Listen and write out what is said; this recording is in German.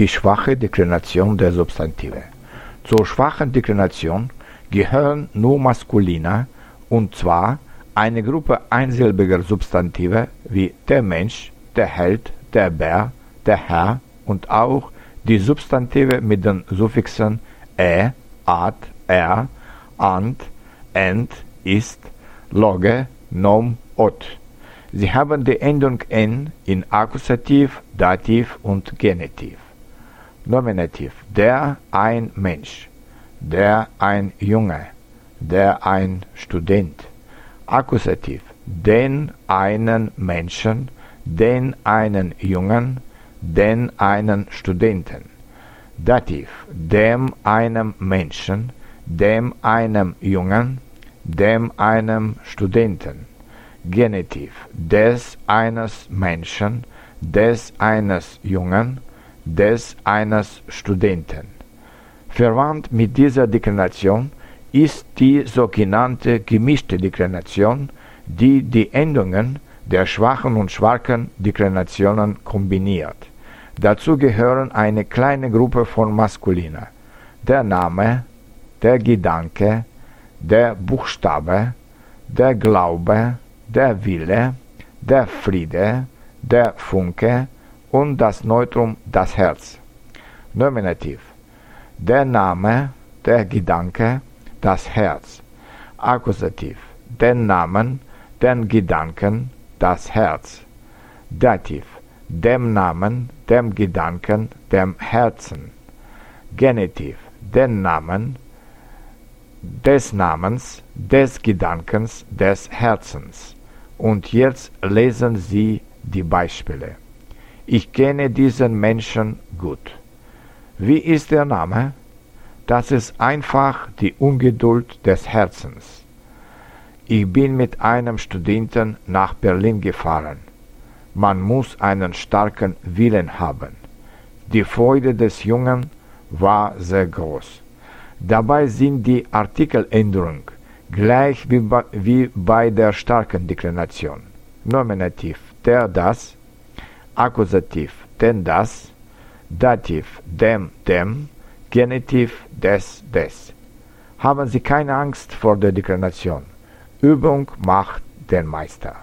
Die schwache Deklination der Substantive. Zur schwachen Deklination gehören nur Maskulina, und zwar eine Gruppe einsilbiger Substantive wie der Mensch, der Held, der Bär, der Herr und auch die Substantive mit den Suffixen ä, ad, er, ant, ent, ist, loge, nom, ot. Sie haben die Endung n in Akkusativ, Dativ und Genitiv. Nominativ. Der ein Mensch, der ein Junge, der ein Student. Akkusativ. Den einen Menschen, den einen Jungen, den einen Studenten. Dativ. Dem einem Menschen, dem einem Jungen, dem einem Studenten. Genitiv. Des eines Menschen, des eines Jungen, des eines Studenten. Verwandt mit dieser Deklination ist die sogenannte gemischte Deklination, die die Endungen der schwachen und starken Deklinationen kombiniert. Dazu gehören eine kleine Gruppe von Maskulina, der Name, der Gedanke, der Buchstabe, der Glaube, der Wille, der Friede, der Funke und das Neutrum das Herz. Nominativ. Der Name, der Gedanke, das Herz. Akkusativ. Den Namen, den Gedanken, das Herz. Dativ. Dem Namen, dem Gedanken, dem Herzen. Genitiv. Den Namen, des Namens, des Gedankens, des Herzens. Und jetzt lesen Sie die Beispiele. Ich kenne diesen Menschen gut. Wie ist der Name? Das ist einfach die Ungeduld des Herzens. Ich bin mit einem Studenten nach Berlin gefahren. Man muss einen starken Willen haben. Die Freude des Jungen war sehr groß. Dabei sind die Artikeländerungen gleich wie bei, der starken Deklination. Nominativ der das, Akkusativ denn das, Dativ dem dem, Genitiv des des. Haben Sie keine Angst vor der Deklination. Übung macht den Meister.